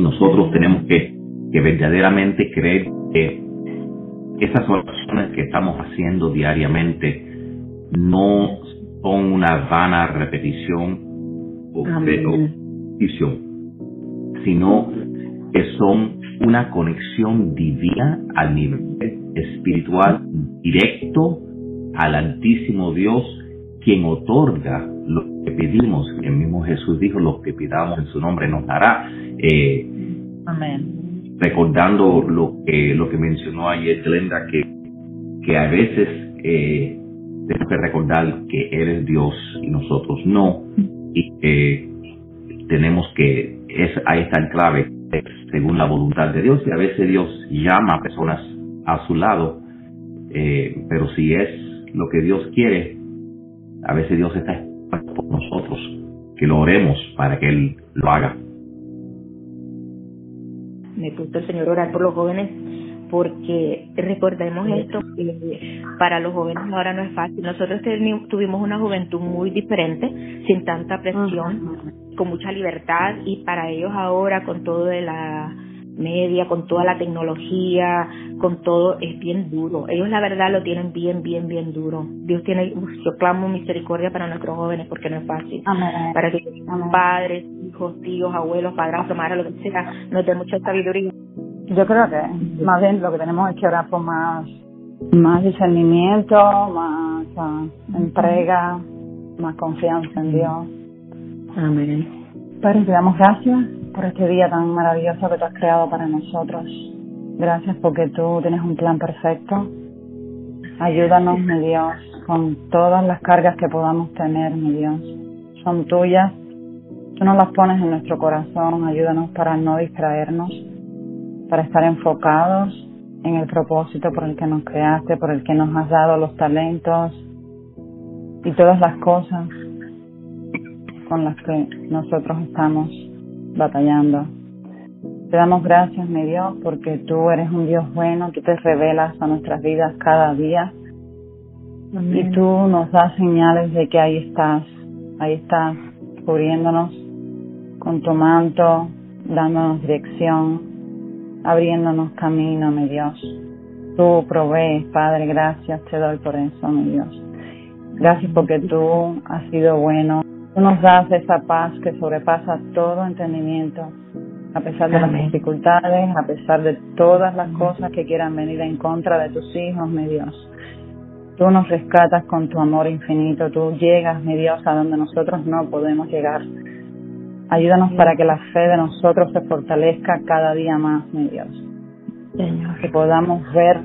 Y nosotros tenemos que, que verdaderamente creer que esas oraciones que estamos haciendo diariamente no son una vana repetición o repetición, sino que son una conexión divina al nivel espiritual directo al Altísimo Dios, quien otorga que pedimos. El mismo Jesús dijo, lo que pidamos en su nombre nos dará. Eh, Amén. Recordando lo que, lo que mencionó ayer Glenda, que, que a veces eh, tenemos que recordar que eres Dios y nosotros no, y que tenemos que, es, ahí está el clave, según la voluntad de Dios, y a veces Dios llama a personas a su lado, eh, pero si es lo que Dios quiere, a veces Dios está esperando por nosotros, que lo oremos para que Él lo haga. Me gusta el Señor orar por los jóvenes porque recordemos esto, que para los jóvenes ahora no es fácil. Nosotros tuvimos una juventud muy diferente, sin tanta presión, con mucha libertad y para ellos ahora con todo de la media, con toda la tecnología, con todo, es bien duro. Ellos la verdad lo tienen bien, bien, bien duro. Dios tiene, yo clamo misericordia para nuestros jóvenes porque no es fácil. Para que padres, hijos, tíos, abuelos, padrastros, madres, lo que sea, nos den mucha sabiduría. Yo creo que más bien lo que tenemos es que orar por más, más discernimiento, más ah, entrega, más confianza en Dios. Amén. Padre, te damos gracias por este día tan maravilloso que tú has creado para nosotros. Gracias porque tú tienes un plan perfecto. Ayúdanos, mi Dios, con todas las cargas que podamos tener, mi Dios. Son tuyas. Tú nos las pones en nuestro corazón. Ayúdanos para no distraernos, para estar enfocados en el propósito por el que nos creaste, por el que nos has dado los talentos y todas las cosas con las que nosotros estamos batallando. Te damos gracias, mi Dios, porque tú eres un Dios bueno, tú te revelas a nuestras vidas cada día y tú nos das señales de que ahí estás, ahí estás cubriéndonos con tu manto, dándonos dirección, abriéndonos camino, mi Dios. Tú provees, Padre, gracias te doy por eso, mi Dios. Gracias porque tú has sido bueno Tú nos das esa paz que sobrepasa todo entendimiento, a pesar de las dificultades, a pesar de todas las cosas que quieran venir en contra de tus hijos, mi Dios. Tú nos rescatas con tu amor infinito, tú llegas, mi Dios, a donde nosotros no podemos llegar. Ayúdanos para que la fe de nosotros se fortalezca cada día más, mi Dios. Que podamos ver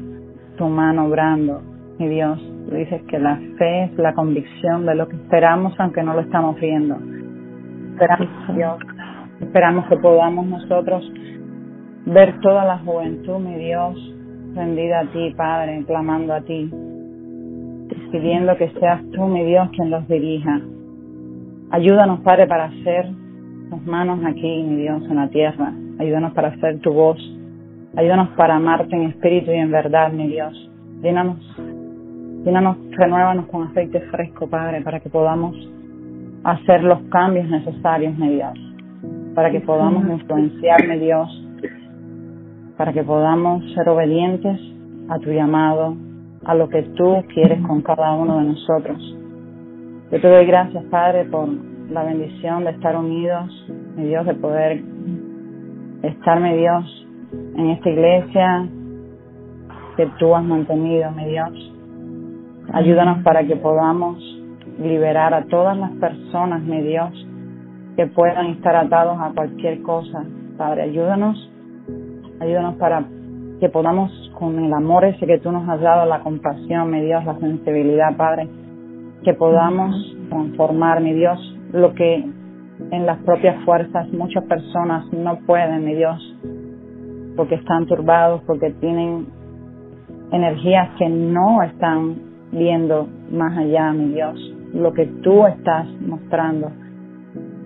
tu mano obrando, mi Dios, Tú dices que la fe es la convicción de lo que esperamos aunque no lo estamos viendo. Esperamos, Dios, esperamos que podamos nosotros ver toda la juventud, mi Dios, rendida a ti, Padre, clamando a ti, pidiendo que seas tú, mi Dios, quien los dirija. Ayúdanos, Padre, para hacer tus manos aquí, mi Dios, en la tierra. Ayúdanos para hacer tu voz. Ayúdanos para amarte en espíritu y en verdad, mi Dios. Llénanos Llénanos, renuévanos con aceite fresco, Padre, para que podamos hacer los cambios necesarios, mi Dios, para que podamos influenciarme, Dios, para que podamos ser obedientes a tu llamado, a lo que tú quieres con cada uno de nosotros. Yo te doy gracias, Padre, por la bendición de estar unidos, mi Dios, de poder estar, mi Dios, en esta iglesia que tú has mantenido, mi Dios. Ayúdanos para que podamos liberar a todas las personas, mi Dios, que puedan estar atados a cualquier cosa. Padre, ayúdanos, ayúdanos para que podamos, con el amor ese que tú nos has dado, la compasión, mi Dios, la sensibilidad, Padre, que podamos transformar, mi Dios, lo que en las propias fuerzas muchas personas no pueden, mi Dios, porque están turbados, porque tienen energías que no están viendo más allá, mi Dios, lo que tú estás mostrando.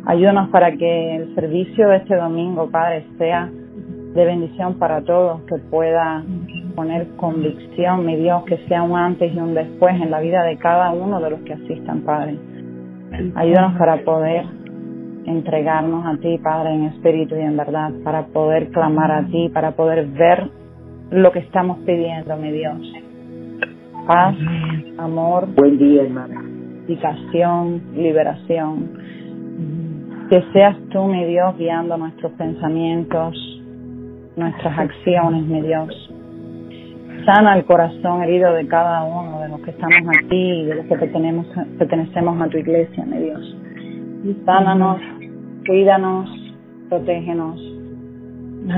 Ayúdanos para que el servicio de este domingo, Padre, sea de bendición para todos, que pueda poner convicción, mi Dios, que sea un antes y un después en la vida de cada uno de los que asistan, Padre. Ayúdanos para poder entregarnos a ti, Padre, en espíritu y en verdad, para poder clamar a ti, para poder ver lo que estamos pidiendo, mi Dios. Paz, amor, buen día, hermana. liberación. Que seas tú, mi Dios, guiando nuestros pensamientos, nuestras acciones, mi Dios. Sana el corazón herido de cada uno de los que estamos aquí y de los que pertenecemos a tu iglesia, mi Dios. Sánanos, cuídanos, protégenos.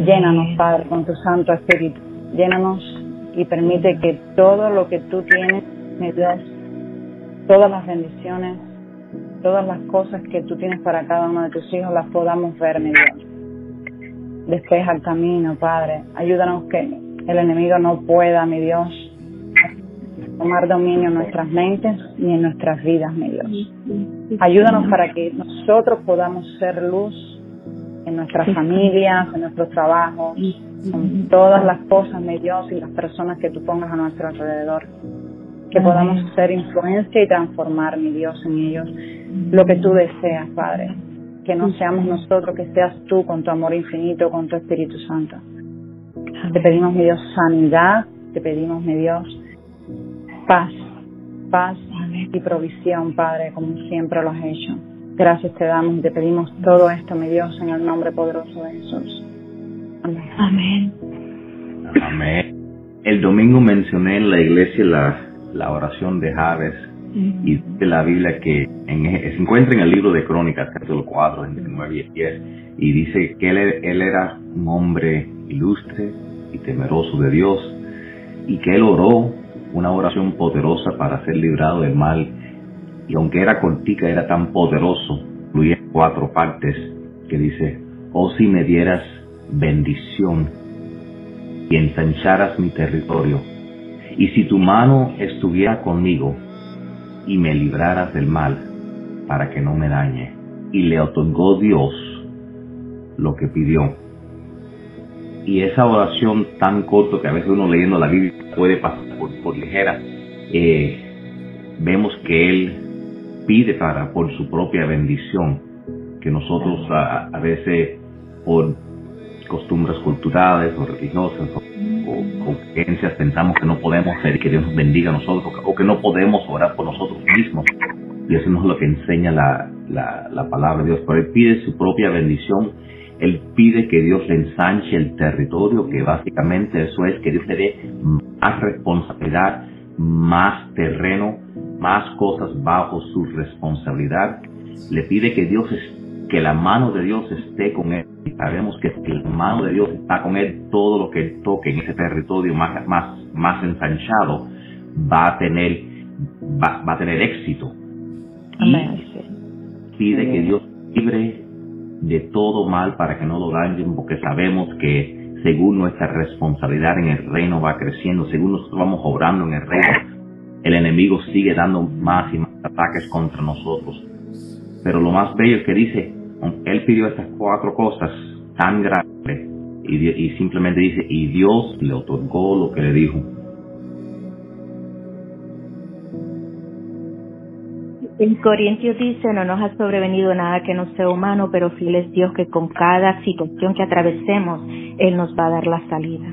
Llénanos, Padre, con tu Santo Espíritu. Llénanos y permite que todo lo que tú tienes, mi Dios, todas las bendiciones, todas las cosas que tú tienes para cada uno de tus hijos, las podamos ver, mi Dios. Despeja el camino, Padre. Ayúdanos que el enemigo no pueda, mi Dios, tomar dominio en nuestras mentes ni en nuestras vidas, mi Dios. Ayúdanos para que nosotros podamos ser luz en nuestras familias, en nuestros trabajos, en todas las cosas, mi Dios, y las personas que tú pongas a nuestro alrededor. Que podamos ser influencia y transformar, mi Dios, en ellos lo que tú deseas, Padre. Que no seamos nosotros, que seas tú con tu amor infinito, con tu Espíritu Santo. Te pedimos, mi Dios, sanidad. Te pedimos, mi Dios, paz. Paz y provisión, Padre, como siempre lo has hecho. Gracias te damos y te pedimos todo esto, mi Dios, en el nombre poderoso de Jesús. Amén. Amén. El domingo mencioné en la iglesia la, la oración de Javes y de la Biblia que en, se encuentra en el libro de Crónicas, capítulo 4, 9 y 10, y dice que él, él era un hombre ilustre y temeroso de Dios y que él oró una oración poderosa para ser librado del mal y aunque era cortica era tan poderoso, incluía cuatro partes que dice, oh si me dieras bendición y ensancharas mi territorio, y si tu mano estuviera conmigo y me libraras del mal para que no me dañe. Y le otorgó Dios lo que pidió. Y esa oración tan corta que a veces uno leyendo la Biblia puede pasar por, ligera, eh, vemos que Él pide para por su propia bendición, que nosotros a, a veces por costumbres culturales o religiosas o, creencias pensamos que no podemos ser que Dios nos bendiga a nosotros o que no podemos orar por nosotros mismos. Y eso no es lo que enseña la, la, la palabra de Dios. Pero Él pide su propia bendición. Él pide que Dios le ensanche el territorio, que básicamente eso es que Dios le dé más responsabilidad, más terreno, más cosas bajo su responsabilidad. Le pide que Dios que la mano de Dios esté con él. Y sabemos que si la mano de Dios está con él, todo lo que toque en ese territorio más, más, más ensanchado va a tener, va, a tener éxito. Y pide que Dios libre de todo mal para que no lo dañen, porque sabemos que según nuestra responsabilidad en el reino va creciendo, según nosotros vamos obrando en el reino, el enemigo sigue dando más y más ataques contra nosotros. Pero lo más bello es que dice, él pidió estas cuatro cosas tan grandes y, simplemente dice, y Dios le otorgó lo que le dijo. En Corintios dice, no nos ha sobrevenido nada que no sea humano, pero fiel es Dios que con cada situación que atravesemos, Él nos va a dar la salida.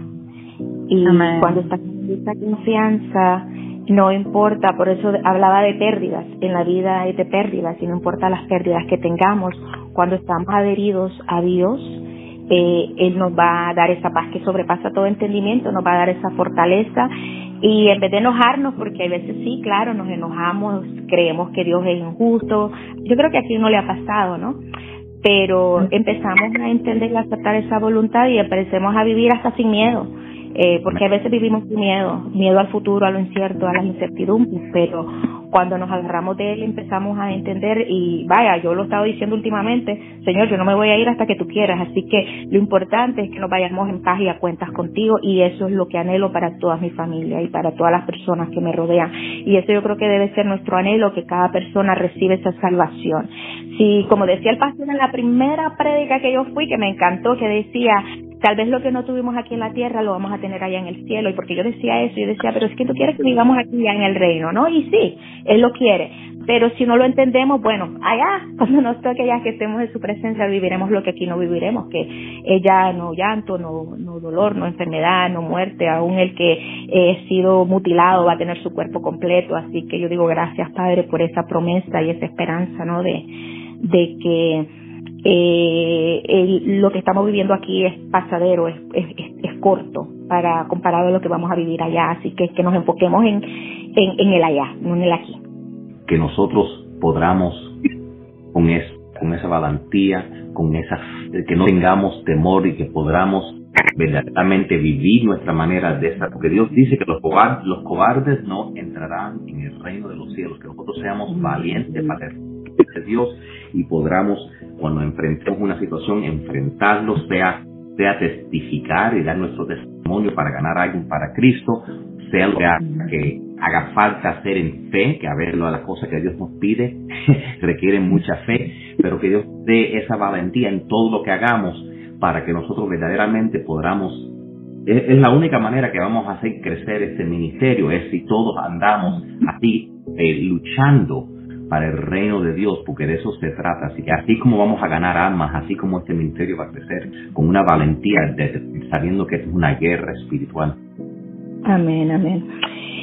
Y cuando está con esta confianza, no importa, por eso hablaba de pérdidas, en la vida es de pérdidas, y no importa las pérdidas que tengamos, cuando estamos adheridos a Dios, eh, Él nos va a dar esa paz que sobrepasa todo entendimiento, nos va a dar esa fortaleza. Y en vez de enojarnos, porque a veces sí, claro, nos enojamos, creemos que Dios es injusto, yo creo que aquí no le ha pasado, ¿no? Pero empezamos a entender y a aceptar esa voluntad y empecemos a vivir hasta sin miedo eh, porque a veces vivimos miedo, miedo al futuro, a lo incierto, a las incertidumbres, pero cuando nos agarramos de él empezamos a entender y vaya, yo lo he estado diciendo últimamente, Señor, yo no me voy a ir hasta que tú quieras, así que lo importante es que nos vayamos en paz y a cuentas contigo y eso es lo que anhelo para toda mi familia y para todas las personas que me rodean y eso yo creo que debe ser nuestro anhelo, que cada persona reciba esa salvación. Si, como decía el pastor en la primera prédica que yo fui, que me encantó, que decía, Tal vez lo que no tuvimos aquí en la tierra lo vamos a tener allá en el cielo. Y porque yo decía eso, yo decía, pero es que tú quieres que vivamos aquí ya en el reino, ¿no? Y sí, Él lo quiere. Pero si no lo entendemos, bueno, allá, cuando nos toque ya que estemos en su presencia, viviremos lo que aquí no viviremos, que ella no llanto, no, no dolor, no enfermedad, no muerte, aún el que eh, sido mutilado va a tener su cuerpo completo. Así que yo digo gracias, Padre, por esa promesa y esa esperanza, ¿no? De, de que eh, lo que estamos viviendo aquí es pasadero, es, es, corto para comparado a lo que vamos a vivir allá, así que que nos enfoquemos en, en, el allá, no en el aquí. Que nosotros podamos con, es, con esa valentía, con esa, que no tengamos temor y que podamos verdaderamente vivir nuestra manera de estar, porque Dios dice que los cobardes, los cobardes no entrarán en el reino de los cielos, que nosotros seamos valientes para de Dios y podamos cuando enfrentemos una situación, enfrentarlo, sea, sea testificar y dar nuestro testimonio para ganar algo para Cristo, sea lo que haga falta hacer en fe, que a ver las cosas que Dios nos pide requieren mucha fe, pero que Dios dé esa valentía en todo lo que hagamos para que nosotros verdaderamente podamos es, la única manera que vamos a hacer crecer este ministerio, es si todos andamos así eh, luchando para el reino de Dios, porque de eso se trata. Así que así como vamos a ganar almas, así como este ministerio va a crecer, con una valentía, de, sabiendo que es una guerra espiritual. Amén, amén.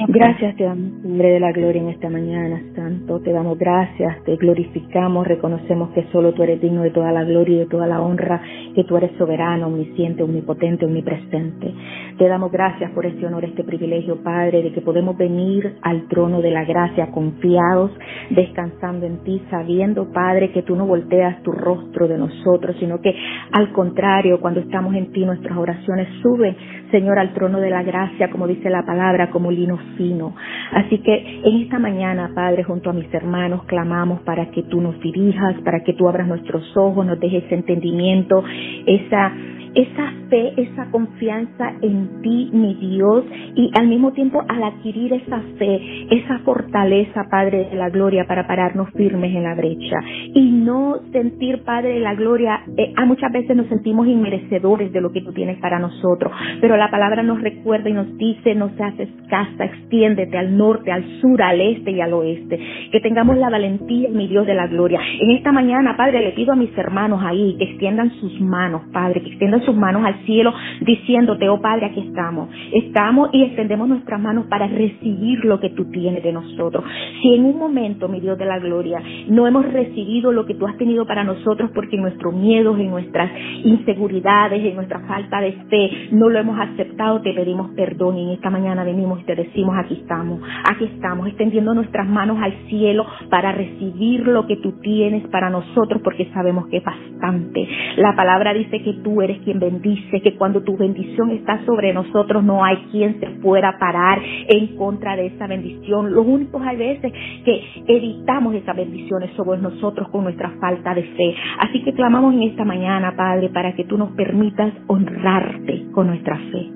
Gracias te damos, Padre de la Gloria, en esta mañana, Santo. Te damos gracias, te glorificamos, reconocemos que solo tú eres digno de toda la gloria y de toda la honra, que tú eres soberano, omnisciente, omnipotente, omnipresente. Te damos gracias por este honor, este privilegio, Padre, de que podemos venir al trono de la gracia confiados, descansando en ti, sabiendo, Padre, que tú no volteas tu rostro de nosotros, sino que al contrario, cuando estamos en ti, nuestras oraciones suben, Señor, al trono de la gracia, como dice la palabra, como lino fino. Así que en esta mañana, Padre, junto a mis hermanos, clamamos para que tú nos dirijas, para que tú abras nuestros ojos, nos dejes entendimiento, esa esa fe, esa confianza en ti, mi Dios, y al mismo tiempo al adquirir esa fe, esa fortaleza, Padre de la gloria, para pararnos firmes en la brecha y no sentir, Padre de la gloria, eh, a muchas veces nos sentimos inmerecedores de lo que tú tienes para nosotros, pero la palabra nos recuerda y nos dice, no seas escasa, extiéndete al norte, al sur, al este y al oeste, que tengamos la valentía, mi Dios de la gloria. En esta mañana, Padre, le pido a mis hermanos ahí que extiendan sus manos, Padre, que extiendan sus manos al cielo diciéndote, oh Padre, aquí estamos. Estamos y extendemos nuestras manos para recibir lo que tú tienes de nosotros. Si en un momento, mi Dios de la gloria, no hemos recibido lo que tú has tenido para nosotros porque nuestros miedos, en nuestras inseguridades, en nuestra falta de fe, no lo hemos aceptado, te pedimos perdón en esta mañana venimos y te decimos, aquí estamos, aquí estamos, extendiendo nuestras manos al cielo para recibir lo que tú tienes para nosotros porque sabemos que es bastante. La palabra dice que tú eres quien bendice, que cuando tu bendición está sobre nosotros no hay quien se pueda parar en contra de esa bendición. Los únicos hay veces que evitamos esas bendiciones sobre nosotros con nuestra falta de fe. Así que clamamos en esta mañana, Padre, para que tú nos permitas honrarte con nuestra fe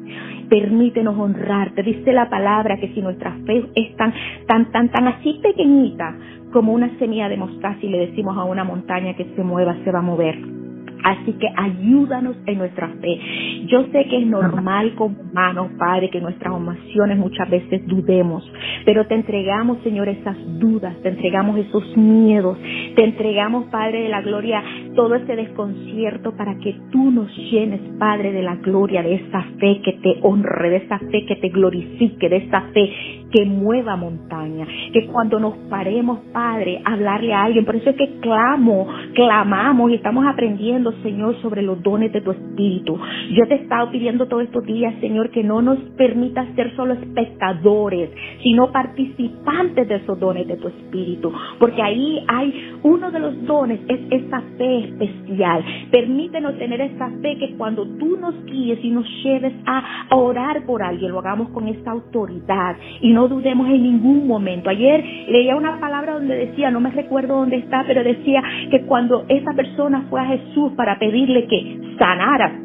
permítenos honrarte. Dice la palabra que si nuestra fe es tan, tan, tan, tan así pequeñita como una semilla de mostaza y le decimos a una montaña que se mueva, se va a mover. Así que ayúdanos en nuestra fe. Yo sé que es normal como humanos, Padre, que nuestras oraciones muchas veces dudemos, pero te entregamos, Señor, esas dudas, te entregamos esos miedos, te entregamos, Padre de la gloria, todo ese desconcierto para que tú nos llenes, Padre de la gloria, de esa fe que te honre, de esa fe que te glorifique, de esa fe que mueva montaña, que cuando nos paremos, Padre, a hablarle a alguien, por eso es que clamo, clamamos y estamos aprendiendo, Señor, sobre los dones de tu Espíritu. Yo te he estado pidiendo todos estos días, Señor, que no nos permita ser solo espectadores, sino participantes de esos dones de tu Espíritu, porque ahí hay uno de los dones, es esa fe especial. Permítenos tener esa fe que cuando tú nos guíes y nos lleves a orar por alguien, lo hagamos con esa autoridad y no dudemos en ningún momento. Ayer leía una palabra donde decía, no me recuerdo dónde está, pero decía que cuando esa persona fue a Jesús para pedirle que sanara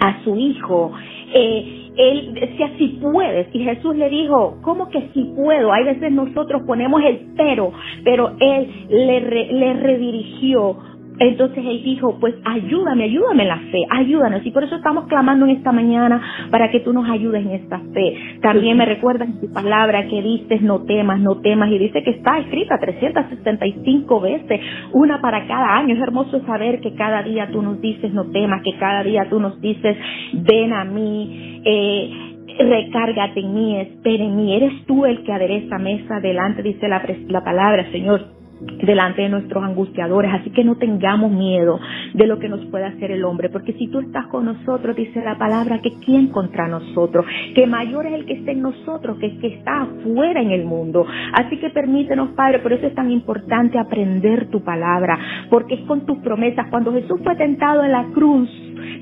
a su hijo, eh, él decía si puedes y Jesús le dijo, ¿cómo que si puedo? Hay veces nosotros ponemos el pero, pero él le, le redirigió Entonces él dijo, pues ayúdame, ayúdame en la fe, ayúdanos. Y por eso estamos clamando en esta mañana para que tú nos ayudes en esta fe. También me recuerda en tu palabra que dices no temas, no temas. Y dice que está escrita 365 veces, una para cada año. Es hermoso saber que cada día tú nos dices no temas, que cada día tú nos dices ven a mí. Eh, recárgate en mí, espere en mí. Eres tú el que adereza mesa delante, dice la, la palabra, Señor delante de nuestros angustiadores. Así que no tengamos miedo de lo que nos pueda hacer el hombre, porque si tú estás con nosotros, dice la palabra, que quién contra nosotros, que mayor es el que está en nosotros que el que está afuera en el mundo. Así que permítenos, Padre, por eso es tan importante aprender tu palabra, porque es con tus promesas. Cuando Jesús fue tentado en la cruz,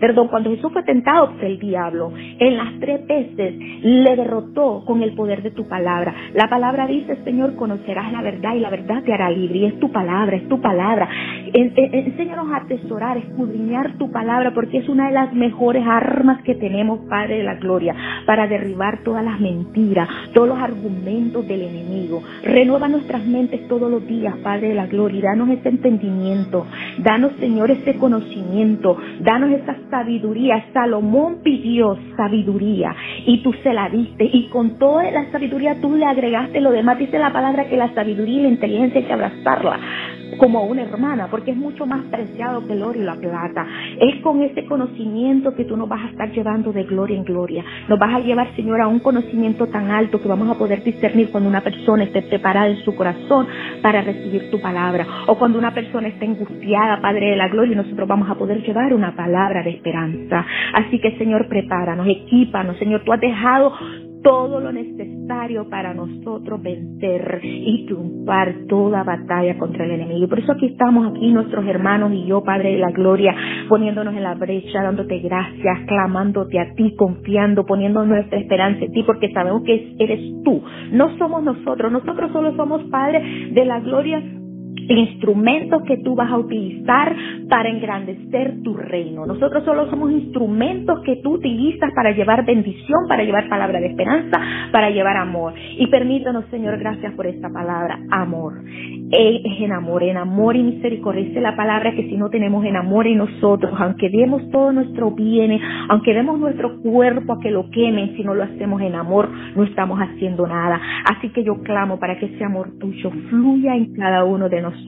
perdón, cuando Jesús fue tentado por el diablo, en las tres veces le derrotó con el poder de tu palabra. La palabra dice, Señor, conocerás la verdad y la verdad te hará libre. Y es tu palabra, es tu palabra. Enséñanos a atesorar, escudriñar tu palabra, porque es una de las mejores armas que tenemos, Padre de la Gloria, para derribar todas las mentiras, todos los argumentos del enemigo. Renueva nuestras mentes todos los días, Padre de la Gloria, y danos ese entendimiento. Danos, Señor, ese conocimiento. Danos esa sabiduría. Salomón pidió sabiduría y tú se la diste. Y con toda la sabiduría tú le agregaste lo demás. Dice la palabra que la sabiduría y la inteligencia hay que abrazarla como una hermana, porque es mucho más preciado que el oro y la plata. Es con ese conocimiento que tú nos vas a estar llevando de gloria en gloria. Nos vas a llevar, Señor, a un conocimiento tan alto que vamos a poder discernir cuando una persona esté preparada en su corazón para recibir tu palabra. O cuando una persona esté angustiada, Padre de la Gloria, y nosotros vamos a poder llevar una palabra de esperanza. Así que, Señor, prepáranos, equípanos. Señor, tú has dejado todo lo necesario para nosotros vencer y triunfar toda batalla contra el enemigo. Por eso aquí estamos, aquí nuestros hermanos y yo, Padre de la Gloria, poniéndonos en la brecha, dándote gracias, clamándote a ti, confiando, poniendo nuestra esperanza en ti, porque sabemos que eres tú, no somos nosotros, nosotros solo somos, Padre de la Gloria, instrumentos que tú vas a utilizar para engrandecer tu reino. Nosotros solo somos instrumentos que tú utilizas para llevar bendición, para llevar palabra de esperanza, para llevar amor. Y permítanos, Señor, gracias por esta palabra, amor. Él es en amor, en amor y misericordia. Es la palabra que si no tenemos en amor en nosotros, aunque demos todo nuestro bien, aunque demos nuestro cuerpo a que lo quemen, si no lo hacemos en amor, no estamos haciendo nada. Así que yo clamo para que ese amor tuyo fluya en cada uno de nosotros.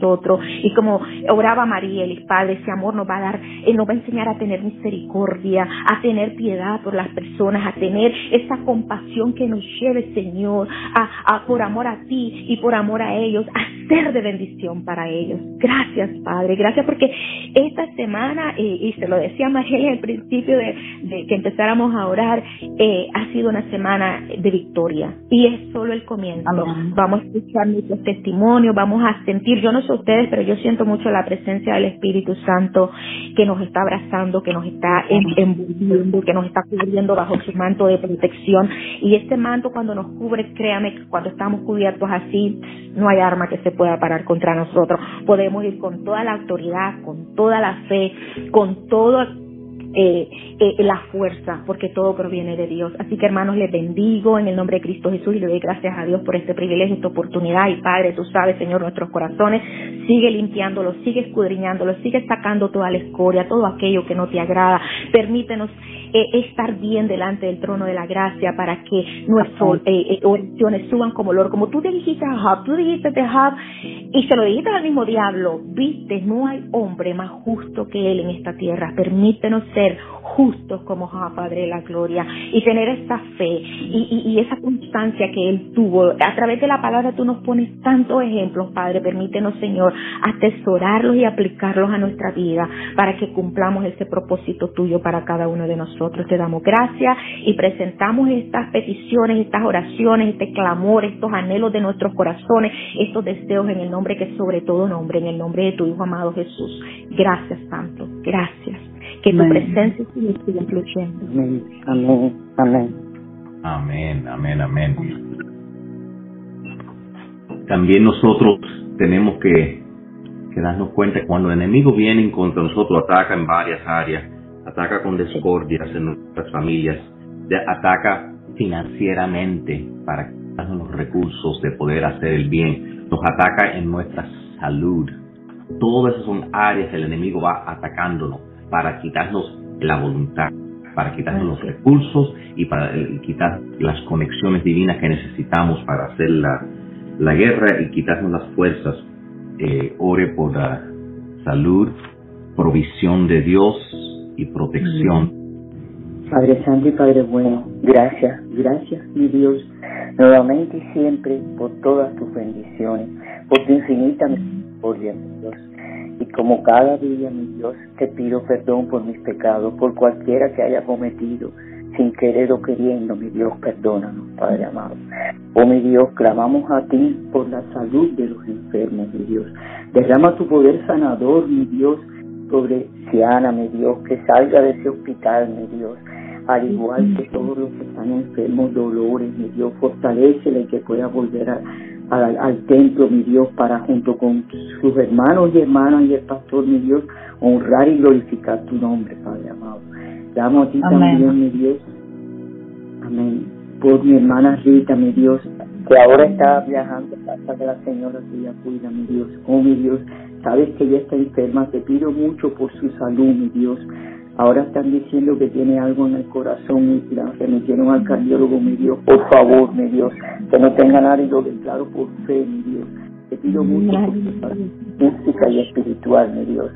Y como oraba María, el Padre, ese amor nos va a dar, Él nos va a enseñar a tener misericordia, a tener piedad por las personas, a tener esa compasión que nos lleve, Señor, a, por amor a ti y por amor a ellos, a ser de bendición para ellos. Gracias, Padre, gracias porque esta semana, eh, y se lo decía María al principio de, que empezáramos a orar, eh, ha sido una semana de victoria y es solo el comienzo. Vamos a escuchar muchos testimonios, vamos a sentir, yo no sé ustedes, pero yo siento mucho la presencia del Espíritu Santo que nos está abrazando, que nos está envolviendo, que nos está cubriendo bajo su manto de protección. Y este manto cuando nos cubre, créame que cuando estamos cubiertos así, no hay arma que se pueda parar contra nosotros. Podemos ir con toda la autoridad, con toda la fe, con todo eh, eh, la fuerza, porque todo proviene de Dios. Así que hermanos, les bendigo en el nombre de Cristo Jesús y le doy gracias a Dios por este privilegio, esta oportunidad. Y Padre, tú sabes, Señor, nuestros corazones, sigue limpiándolos, sigue escudriñándolos, sigue sacando toda la escoria, todo aquello que no te agrada. Permítenos eh, estar bien delante del trono de la gracia para que nuestras eh, oraciones suban como olor. Como tú dijiste a Job, tú dijiste a Job y se lo dijiste al mismo diablo, viste, no hay hombre más justo que él en esta tierra. Permítenos ser justos como Jehová Padre de la Gloria y tener esa fe y, y, esa constancia que Él tuvo. A través de la palabra tú nos pones tantos ejemplos, Padre. Permítenos, Señor, atesorarlos y aplicarlos a nuestra vida para que cumplamos ese propósito tuyo para cada uno de nosotros. Te damos gracias y presentamos estas peticiones, estas oraciones, este clamor, estos anhelos de nuestros corazones, estos deseos en el nombre que sobre todo nombre, en el nombre de tu Hijo amado Jesús. Gracias, Santo. Gracias que tu presencia siga fluyendo. Amén, amén. Amén, amén, amén. También nosotros tenemos que, que darnos cuenta que cuando el enemigo viene contra nosotros, ataca en varias áreas, ataca con discordias en nuestras familias, ataca financieramente para darnos los recursos de poder hacer el bien, nos ataca en nuestra salud, Todas esas son áreas que el enemigo va atacándonos para quitarnos la voluntad, para quitarnos los recursos y para quitar las conexiones divinas que necesitamos para hacer la, la guerra y quitarnos las fuerzas. Eh, ore por la salud, provisión de Dios y protección. Padre Santo y Padre Bueno, gracias, gracias mi Dios, nuevamente y siempre por todas tus bendiciones, por tu infinita misericordia, mi Dios. Y como cada día, mi Dios, te pido perdón por mis pecados, por cualquiera que haya cometido, sin querer o queriendo, mi Dios, perdónanos, Padre amado. Oh, mi Dios, clamamos a ti por la salud de los enfermos, mi Dios. Derrama tu poder sanador, mi Dios, sobre Siana, mi Dios, que salga de ese hospital, mi Dios. Al igual que todos los que están enfermos, dolores, mi Dios, fortalecele y que pueda volver a, al, templo, mi Dios, para junto con sus hermanos y hermanas y el pastor, mi Dios, honrar y glorificar tu nombre, Padre amado. Damos a ti también, mi Dios. Amén. Por mi hermana Rita, mi Dios, que ahora está viajando a casa de la señora que ella cuida, mi Dios. Oh, mi Dios, sabes que ella está enferma. Te pido mucho por su salud, mi Dios. Ahora están diciendo que tiene algo en el corazón y la remitieron al cardiólogo, mi Dios. Por favor, mi Dios, que no tenga nada y lo declaro por fe, mi Dios. Te pido mucho por tu física y espiritual, mi Dios.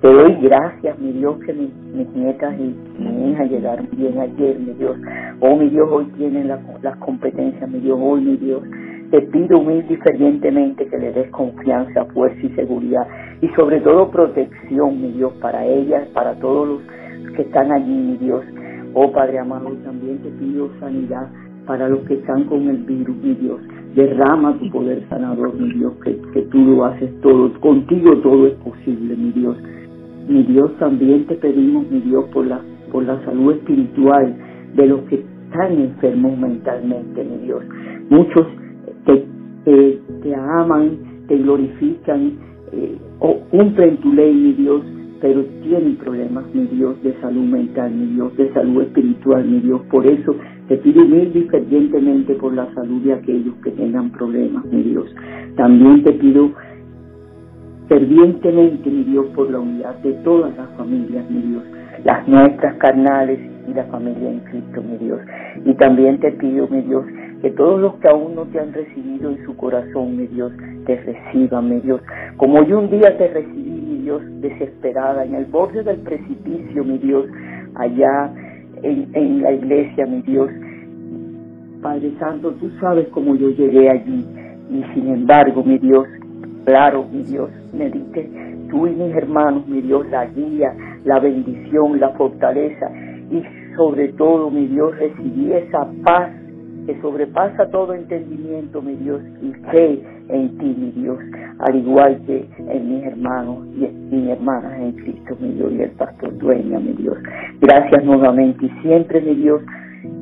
Te doy gracias, mi Dios, que mis, nietas y mi hija llegaron bien ayer, mi Dios. Oh, mi Dios, hoy tienen las competencias, mi Dios, hoy, mi Dios. Te pido humilde y fervientemente que le des confianza, fuerza y seguridad y sobre todo protección, mi Dios, para ellas, para todos los que están allí, mi Dios. Oh Padre amado, también te pido sanidad para los que están con el virus, mi Dios. Derrama tu poder sanador, mi Dios, que, que tú lo haces todo. Contigo todo es posible, mi Dios. Mi Dios, también te pedimos, mi Dios, por la, por la salud espiritual de los que están enfermos mentalmente, mi Dios. Muchos te, te, aman, te glorifican, eh, cumplen tu ley, mi Dios, pero tienen problemas, mi Dios, de salud mental, mi Dios, de salud espiritual, mi Dios. Por eso te pido humilde y fervientemente por la salud de aquellos que tengan problemas, mi Dios. También te pido fervientemente, mi Dios, por la unidad de todas las familias, mi Dios, las nuestras carnales y la familia en Cristo, mi Dios. Y también te pido, mi Dios, que todos los que aún no te han recibido en su corazón, mi Dios, te reciban, mi Dios. Como yo un día te recibí, Dios, desesperada, en el borde del precipicio, mi Dios, allá en, la iglesia, mi Dios. Padre Santo, tú sabes cómo yo llegué allí y sin embargo, mi Dios, claro, mi Dios, me diste tú y mis hermanos, mi Dios, la guía, la bendición, la fortaleza y sobre todo, mi Dios, recibí esa paz que sobrepasa todo entendimiento, mi Dios, y fe en ti, mi Dios, al igual que en mis hermanos y mis hermanas en Cristo, mi Dios, y el pastor dueña, mi Dios. Gracias nuevamente y siempre, mi Dios,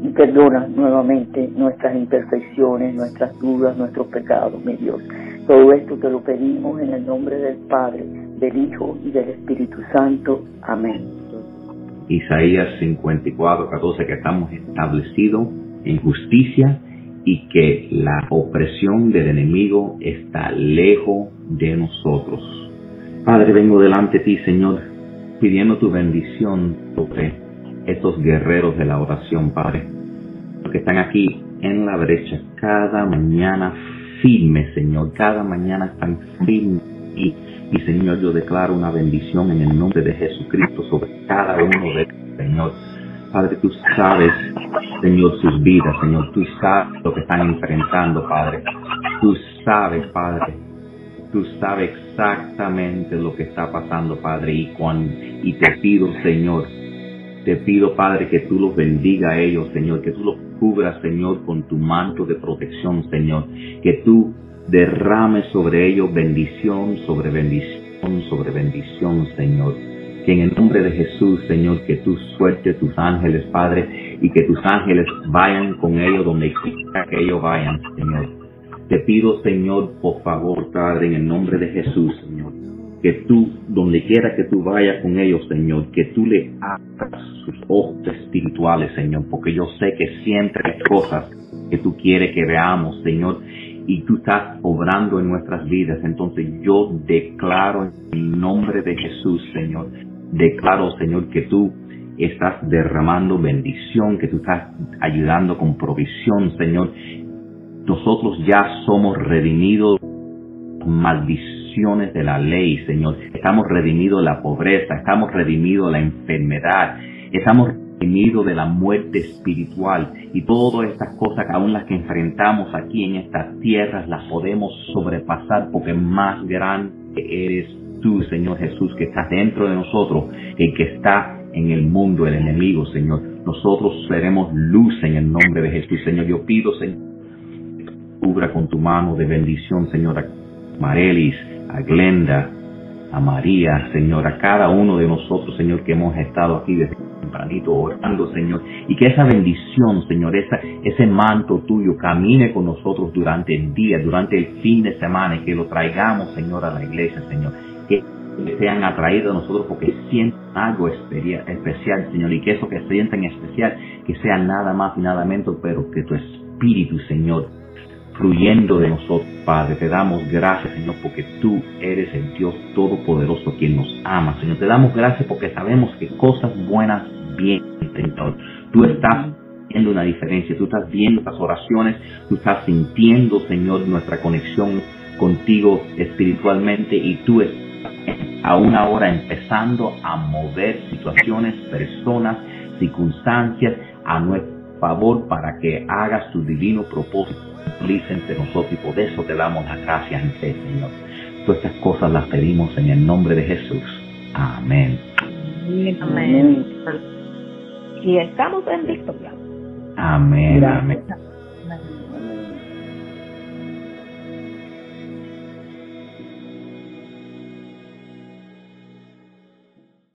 y perdona nuevamente nuestras imperfecciones, nuestras dudas, nuestros pecados, mi Dios. Todo esto te lo pedimos en el nombre del Padre, del Hijo y del Espíritu Santo. Amén. Isaías 54, 14, que estamos establecidos en justicia y que la opresión del enemigo está lejos de nosotros. Padre, vengo delante de ti, Señor, pidiendo tu bendición sobre estos guerreros de la oración, Padre, que están aquí en la brecha cada mañana firme, Señor, cada mañana están firmes y, y Señor, yo declaro una bendición en el nombre de Jesucristo sobre cada uno de ellos, Señor Padre, tú sabes, Señor, sus vidas, Señor, tú sabes lo que están enfrentando, Padre. Tú sabes, Padre, tú sabes exactamente lo que está pasando, Padre, y, cuando, y te pido, Señor, te pido, Padre, que tú los bendiga a ellos, Señor, que tú los cubras, Señor, con tu manto de protección, Señor, que tú derrames sobre ellos bendición sobre bendición sobre bendición, Señor que en el nombre de Jesús, Señor, que tú sueltes tus ángeles, Padre, y que tus ángeles vayan con ellos donde quiera que ellos vayan, Señor. Te pido, Señor, por favor, Padre, en el nombre de Jesús, Señor, que tú, donde quiera que tú vayas con ellos, Señor, que tú le abras sus ojos espirituales, Señor, porque yo sé que siempre hay cosas que tú quieres que veamos, Señor, y tú estás obrando en nuestras vidas. Entonces yo declaro en el nombre de Jesús, Señor, declaro, Señor, que tú estás derramando bendición, que tú estás ayudando con provisión, Señor. Nosotros ya somos redimidos maldiciones de la ley, Señor. Estamos redimidos de la pobreza, estamos redimidos de la enfermedad, estamos redimidos de la muerte espiritual y todas estas cosas, aún las que enfrentamos aquí en estas tierras, las podemos sobrepasar porque más grande eres tú, Señor Jesús, que estás dentro de nosotros, el que está en el mundo, el enemigo, Señor. Nosotros seremos luz en el nombre de Jesús, Señor. Yo pido, Señor, cubra con tu mano de bendición, Señor, a Marelis, a Glenda, a María, Señor, a cada uno de nosotros, Señor, que hemos estado aquí desde tempranito orando, Señor, y que esa bendición, Señor, esa, ese manto tuyo camine con nosotros durante el día, durante el fin de semana, y que lo traigamos, Señor, a la iglesia, Señor, que sean atraídos a nosotros porque sientan algo especial, Señor, y que eso que sientan especial, que sea nada más y nada menos, pero que tu Espíritu, Señor, fluyendo de nosotros, Padre. Te damos gracias, Señor, porque tú eres el Dios Todopoderoso quien nos ama, Señor. Te damos gracias porque sabemos que cosas buenas vienen, Señor. Tú estás viendo una diferencia, tú estás viendo estas oraciones, tú estás sintiendo, Señor, nuestra conexión contigo espiritualmente y tú estás aún ahora empezando a mover situaciones, personas, circunstancias a nuestro favor para que hagas tu divino propósito entre nosotros y por eso te damos las gracias en fe, Señor. Todas estas cosas las pedimos en el nombre de Jesús. Amén. Amén. Y estamos en victoria. Amén. Amén.